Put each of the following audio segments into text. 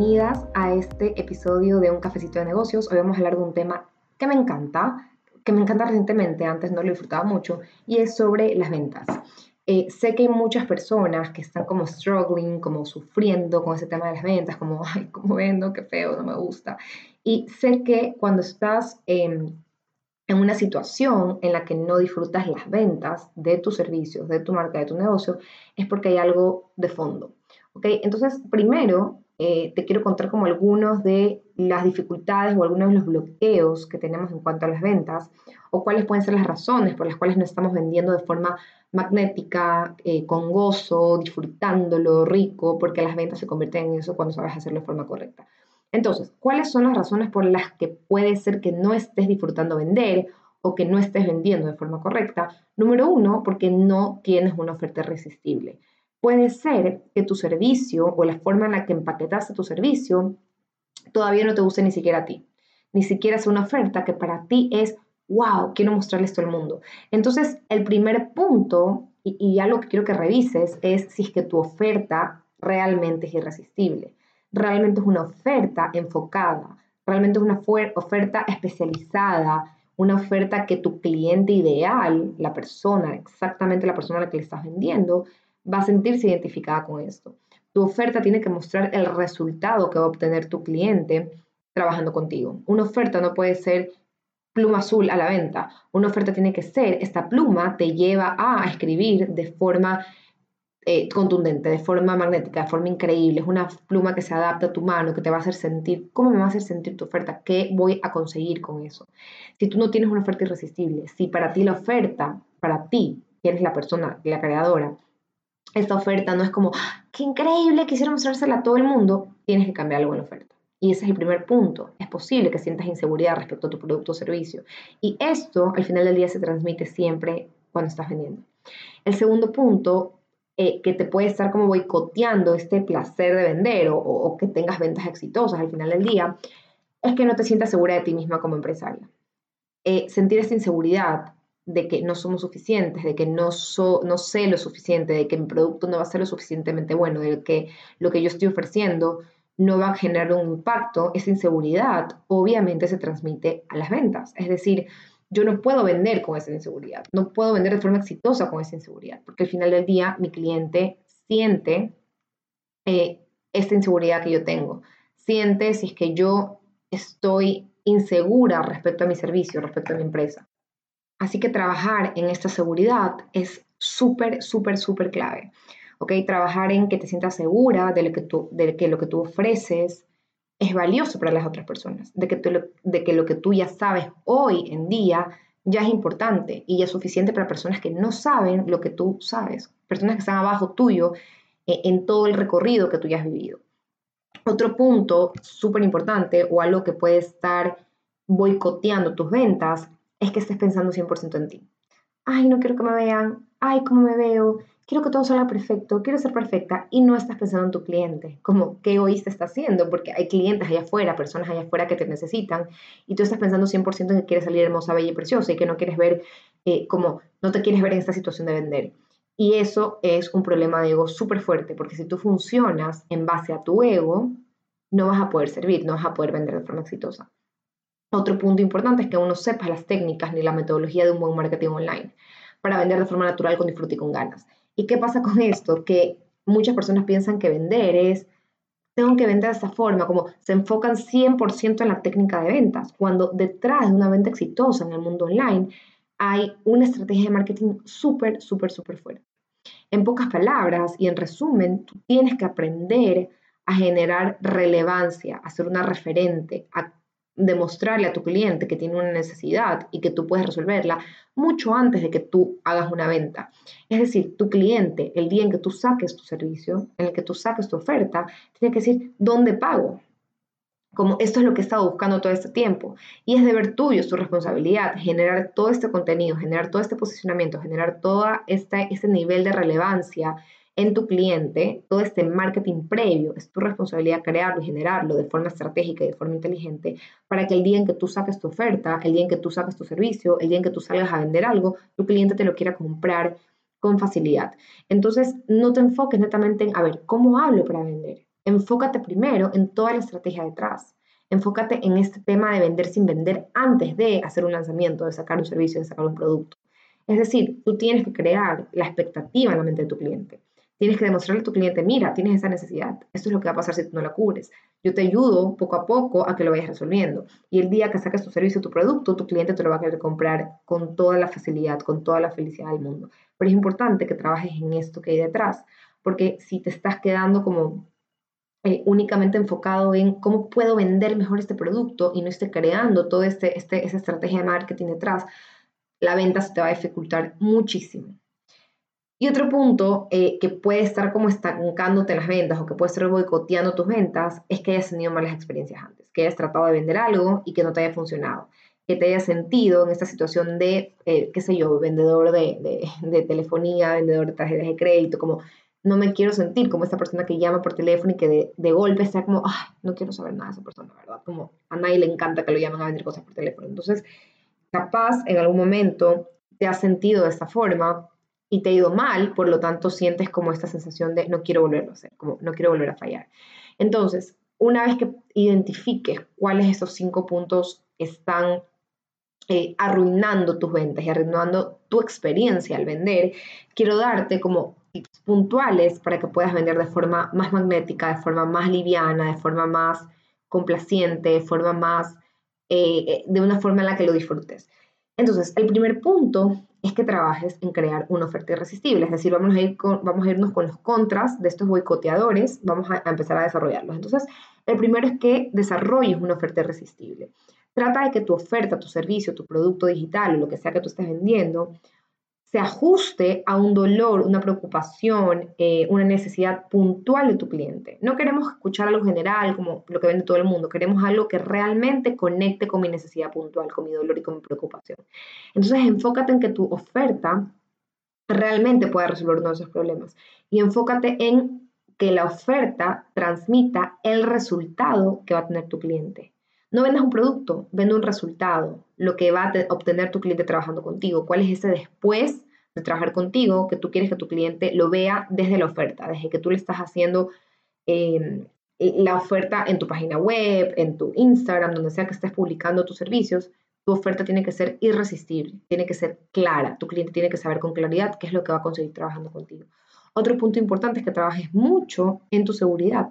bienvenidas a este episodio de Un Cafecito de Negocios. Hoy vamos a hablar de un tema que me encanta, que me encanta recientemente, antes no lo disfrutaba mucho, y es sobre las ventas. Eh, sé que hay muchas personas que están como struggling, como sufriendo con ese tema de las ventas, como, ay, ¿cómo vendo? Qué feo, no me gusta. Y sé que cuando estás en una situación en la que no disfrutas las ventas de tus servicios, de tu marca, de tu negocio, es porque hay algo de fondo. ¿ok? Entonces, primero, eh, te quiero contar como algunos de las dificultades o algunos de los bloqueos que tenemos en cuanto a las ventas o cuáles pueden ser las razones por las cuales no estamos vendiendo de forma magnética, eh, con gozo, disfrutándolo, rico, porque las ventas se convierten en eso cuando sabes hacerlo de forma correcta. Entonces, ¿cuáles son las razones por las que puede ser que no estés disfrutando vender o que no estés vendiendo de forma correcta? Número uno, porque no tienes una oferta irresistible. Puede ser que tu servicio o la forma en la que empaquetaste tu servicio todavía no te guste ni siquiera a ti. Ni siquiera es una oferta que para ti es, wow, quiero mostrarle esto al mundo. Entonces, el primer punto, y, y algo que quiero que revises, es si es que tu oferta realmente es irresistible. Realmente es una oferta enfocada, realmente es una oferta especializada, una oferta que tu cliente ideal, la persona, exactamente la persona a la que le estás vendiendo, va a sentirse identificada con esto. Tu oferta tiene que mostrar el resultado que va a obtener tu cliente trabajando contigo. Una oferta no puede ser pluma azul a la venta. Una oferta tiene que ser, esta pluma te lleva a escribir de forma eh, contundente, de forma magnética, de forma increíble. Es una pluma que se adapta a tu mano, que te va a hacer sentir, ¿cómo me va a hacer sentir tu oferta? ¿Qué voy a conseguir con eso? Si tú no tienes una oferta irresistible, si para ti la oferta, para ti, que eres la persona, la creadora, esta oferta no es como, ¡Ah, qué increíble, quisiera mostrársela a todo el mundo, tienes que cambiar algo en la oferta. Y ese es el primer punto. Es posible que sientas inseguridad respecto a tu producto o servicio. Y esto al final del día se transmite siempre cuando estás vendiendo. El segundo punto, eh, que te puede estar como boicoteando este placer de vender o, que tengas ventas exitosas al final del día, es que no te sientas segura de ti misma como empresaria. Eh, sentir esta inseguridad de que no somos suficientes, de que no, no sé lo suficiente, de que mi producto no va a ser lo suficientemente bueno, de que lo que yo estoy ofreciendo no va a generar un impacto, esa inseguridad obviamente se transmite a las ventas. Es decir, yo no puedo vender con esa inseguridad, no puedo vender de forma exitosa con esa inseguridad, porque al final del día mi cliente siente eh, esta inseguridad que yo tengo, siente si es que yo estoy insegura respecto a mi servicio, respecto a mi empresa. Así que trabajar en esta seguridad es súper, súper, súper clave. ¿Ok? Trabajar en que te sientas segura de, lo que, tú, de que lo que tú ofreces es valioso para las otras personas, de que, de que lo que tú ya sabes hoy en día ya es importante y ya es suficiente para personas que no saben lo que tú sabes, personas que están abajo tuyo eh, en todo el recorrido que tú ya has vivido. Otro punto súper importante o algo que puede estar boicoteando tus ventas es que estés pensando 100% en ti. Ay, no quiero que me vean, ay, cómo me veo, quiero que todo salga perfecto, quiero ser perfecta. Y no estás pensando en tu cliente, como qué egoísta está haciendo, porque hay clientes allá afuera, personas allá afuera que te necesitan. Y tú estás pensando 100% en que quieres salir hermosa, bella y preciosa y que no quieres ver eh, como, no te quieres ver en esta situación de vender. Y eso es un problema de ego súper fuerte, porque si tú funcionas en base a tu ego, no vas a poder servir, no vas a poder vender de forma exitosa. Otro punto importante es que uno sepa las técnicas ni la metodología de un buen marketing online para vender de forma natural con disfrute y con ganas. ¿Y qué pasa con esto? Que muchas personas piensan que vender es, tengo que vender de esta forma, como se enfocan 100% en la técnica de ventas, cuando detrás de una venta exitosa en el mundo online hay una estrategia de marketing súper, súper, súper fuerte. En pocas palabras y en resumen, tienes que aprender a generar relevancia, a ser una referente, a demostrarle a tu cliente que tiene una necesidad y que tú puedes resolverla mucho antes de que tú hagas una venta. Es decir, tu cliente, el día en que tú saques tu servicio, en el que tú saques tu oferta, tiene que decir, ¿dónde pago? Como esto es lo que he estado buscando todo este tiempo. Y es deber tuyo, es tu responsabilidad, generar todo este contenido, generar todo este posicionamiento, generar todo este, este nivel de relevancia en tu cliente, todo este marketing previo, es tu responsabilidad crearlo y generarlo de forma estratégica y de forma inteligente para que el día en que tú saques tu oferta, el día en que tú saques tu servicio, el día en que tú salgas a vender algo, tu cliente te lo quiera comprar con facilidad. Entonces, no te enfoques netamente en, a ver, ¿cómo hablo para vender? enfócate primero en toda la estrategia detrás. Enfócate en este tema de vender sin vender antes de hacer un lanzamiento, de sacar un servicio, de sacar un producto. Es decir, tú tienes que crear la expectativa en la mente de tu cliente. Tienes que demostrarle a tu cliente, mira, tienes esa necesidad. Esto es lo que va a pasar si tú no la cubres. Yo te ayudo poco a poco a que lo vayas resolviendo. Y el día que saques tu servicio, tu producto, tu cliente te lo va a querer comprar con toda la facilidad, con toda la felicidad del mundo. Pero es importante que trabajes en esto que hay detrás, porque si te estás quedando como eh, únicamente enfocado en cómo puedo vender mejor este producto y no esté creando toda este, este, esa estrategia de marketing detrás, la venta se te va a dificultar muchísimo. Y otro punto eh, que puede estar como estancándote las ventas o que puede estar boicoteando tus ventas es que hayas tenido malas experiencias antes, que hayas tratado de vender algo y que no te haya funcionado, que te hayas sentido en esta situación de, eh, qué sé yo, vendedor de, de, telefonía, vendedor de tarjetas de crédito, como no me quiero sentir como esta persona que llama por teléfono y que de, de golpe está como, ah, no quiero saber nada de esa persona, ¿verdad? Como a nadie le encanta que lo llamen a vender cosas por teléfono. Entonces, capaz en algún momento te has sentido de esta forma y te ha ido mal, por lo tanto sientes como esta sensación de no quiero volverlo a hacer, como no quiero volver a fallar. Entonces, una vez que identifiques cuáles esos cinco puntos están eh, arruinando tus ventas y arruinando tu experiencia al vender, quiero darte como tips puntuales para que puedas vender de forma más magnética, de forma más liviana, de forma más complaciente, de forma más, eh, eh, de una forma en la que lo disfrutes. Entonces, el primer punto es que trabajes en crear una oferta irresistible. Es decir, vamos a, ir vamos a irnos con los contras de estos boicoteadores, vamos a, a empezar a desarrollarlos. Entonces, el primero es que desarrolles una oferta irresistible. Trata de que tu oferta, tu servicio, tu producto digital lo que sea que tú estés vendiendo se ajuste a un dolor, una preocupación, eh, una necesidad puntual de tu cliente. No queremos escuchar algo general como lo que vende todo el mundo, queremos algo que realmente conecte con mi necesidad puntual, con mi dolor y con mi preocupación. Entonces enfócate en que tu oferta realmente pueda resolver uno de esos problemas y enfócate en que la oferta transmita el resultado que va a tener tu cliente. No vendas un producto, vende un resultado, lo que va a obtener tu cliente trabajando contigo, cuál es ese después de trabajar contigo que tú quieres que tu cliente lo vea desde la oferta, desde que tú le estás haciendo em, la oferta en tu página web, en tu Instagram, donde sea que estés publicando tus servicios, tu oferta tiene que ser irresistible, tiene que ser clara, tu cliente tiene que saber con claridad qué es lo que va a conseguir trabajando contigo. Otro punto importante es que trabajes mucho en tu seguridad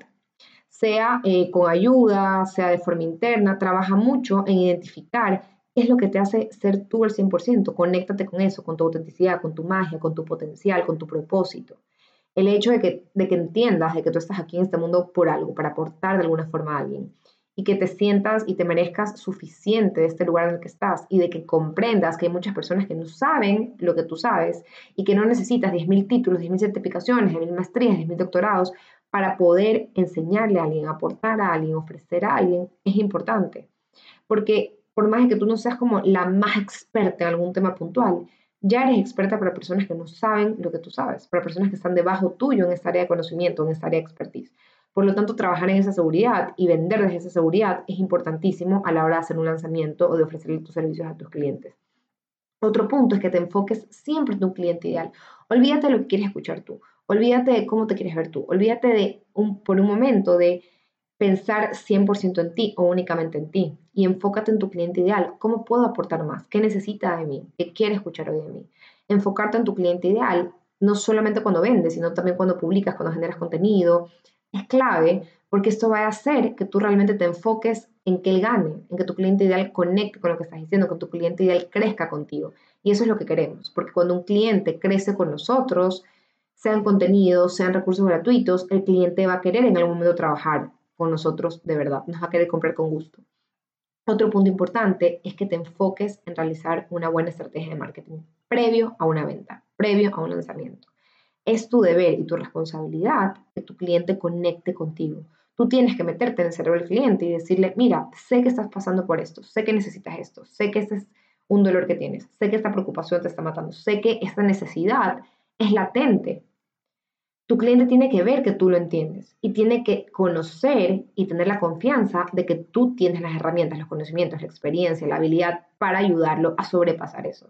sea eh, con ayuda, sea de forma interna, trabaja mucho en identificar qué es lo que te hace ser tú al 100%. Conéctate con eso, con tu autenticidad, con tu magia, con tu potencial, con tu propósito. El hecho de que, de que entiendas de que tú estás aquí en este mundo por algo, para aportar de alguna forma a alguien y que te sientas y te merezcas suficiente de este lugar en el que estás y de que comprendas que hay muchas personas que no saben lo que tú sabes y que no necesitas 10.000 títulos, 10.000 certificaciones, 10.000 maestrías, 10.000 doctorados para poder enseñarle a alguien, aportar a alguien, ofrecer a alguien, es importante. Porque por más que tú no seas como la más experta en algún tema puntual, ya eres experta para personas que no saben lo que tú sabes, para personas que están debajo tuyo en esta área de conocimiento, en esta área de expertise. Por lo tanto, trabajar en esa seguridad y vender desde esa seguridad es importantísimo a la hora de hacer un lanzamiento o de ofrecerle tus servicios a tus clientes. Otro punto es que te enfoques siempre en tu cliente ideal. Olvídate de lo que quieres escuchar tú. Olvídate de cómo te quieres ver tú. Olvídate de un, por un momento de pensar 100% en ti o únicamente en ti y enfócate en tu cliente ideal. ¿Cómo puedo aportar más? ¿Qué necesita de mí? ¿Qué quiere escuchar hoy de mí? Enfocarte en tu cliente ideal, no solamente cuando vendes, sino también cuando publicas, cuando generas contenido. Es clave porque esto va a hacer que tú realmente te enfoques en que él gane, en que tu cliente ideal conecte con lo que estás diciendo, que tu cliente ideal crezca contigo. Y eso es lo que queremos, porque cuando un cliente crece con nosotros, sean contenidos, sean recursos gratuitos, el cliente va a querer en algún momento trabajar con nosotros de verdad, nos va a querer comprar con gusto. Otro punto importante es que te enfoques en realizar una buena estrategia de marketing previo a una venta, previo a un lanzamiento. Es tu deber y tu responsabilidad que tu cliente conecte contigo. Tú tienes que meterte en el cerebro del cliente y decirle, mira, sé que estás pasando por esto, sé que necesitas esto, sé que este es un dolor que tienes, sé que esta preocupación te está matando, sé que esta necesidad es latente, tu cliente tiene que ver que tú lo entiendes y tiene que conocer y tener la confianza de que tú tienes las herramientas, los conocimientos, la experiencia, la habilidad para ayudarlo a sobrepasar eso.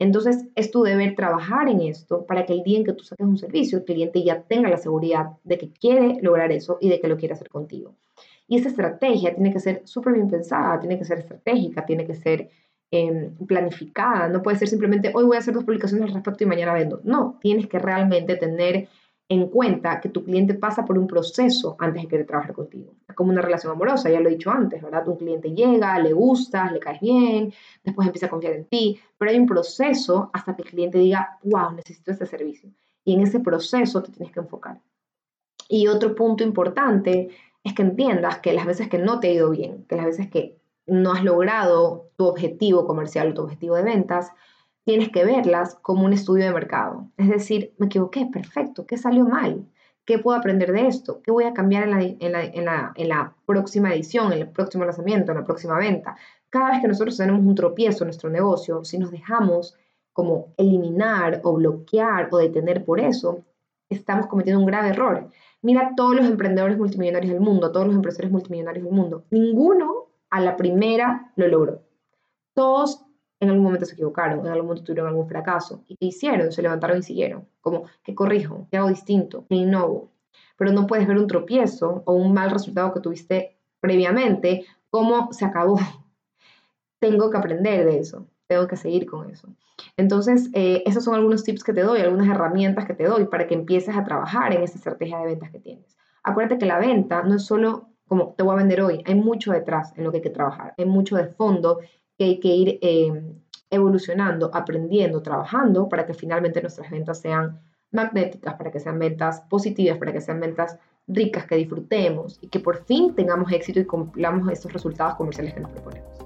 Entonces, es tu deber trabajar en esto para que el día en que tú saques un servicio, el cliente ya tenga la seguridad de que quiere lograr eso y de que lo quiere hacer contigo. Y esa estrategia tiene que ser súper bien pensada, tiene que ser estratégica, tiene que ser em, planificada. No puede ser simplemente hoy voy a hacer dos publicaciones al respecto y mañana vendo. No, tienes que realmente tener en cuenta que tu cliente pasa por un proceso antes de querer trabajar contigo. Es como una relación amorosa, ya lo he dicho antes, ¿verdad? Un cliente llega, le gustas, le caes bien, después empieza a confiar en ti, pero hay un proceso hasta que el cliente diga, wow, necesito este servicio. Y en ese proceso te tienes que enfocar. Y otro punto importante es que entiendas que las veces que no te ha ido bien, que las veces que no has logrado tu objetivo comercial o tu objetivo de ventas, tienes que verlas como un estudio de mercado. Es decir, me equivoqué, perfecto, ¿qué salió mal? ¿Qué puedo aprender de esto? ¿Qué voy a cambiar en la, en la, en la, en la próxima edición, en el próximo lanzamiento, en la próxima venta? Cada vez que nosotros tenemos un tropiezo en nuestro negocio, si nos dejamos como eliminar o bloquear o detener por eso, estamos cometiendo un grave error. Mira todos los emprendedores multimillonarios del mundo, todos los empresarios multimillonarios del mundo. Ninguno a la primera lo logró. Todos en algún momento se equivocaron, en algún momento tuvieron algún fracaso. ¿Y qué hicieron? Se levantaron y siguieron. Como, ¿qué corrijo? ¿Qué hago distinto? ¿Qué innovo? Pero no puedes ver un tropiezo o un mal resultado que tuviste previamente, cómo se acabó. Tengo que aprender de eso, tengo que seguir con eso. Entonces, eh, esos son algunos tips que te doy, algunas herramientas que te doy para que empieces a trabajar en esa estrategia de ventas que tienes. Acuérdate que la venta no es solo como te voy a vender hoy, hay mucho detrás en lo que hay que trabajar, hay mucho de fondo que hay que ir eh, evolucionando, aprendiendo, trabajando para que finalmente nuestras ventas sean magnéticas, para que sean ventas positivas, para que sean ventas ricas, que disfrutemos y que por fin tengamos éxito y cumplamos esos resultados comerciales que nos proponemos.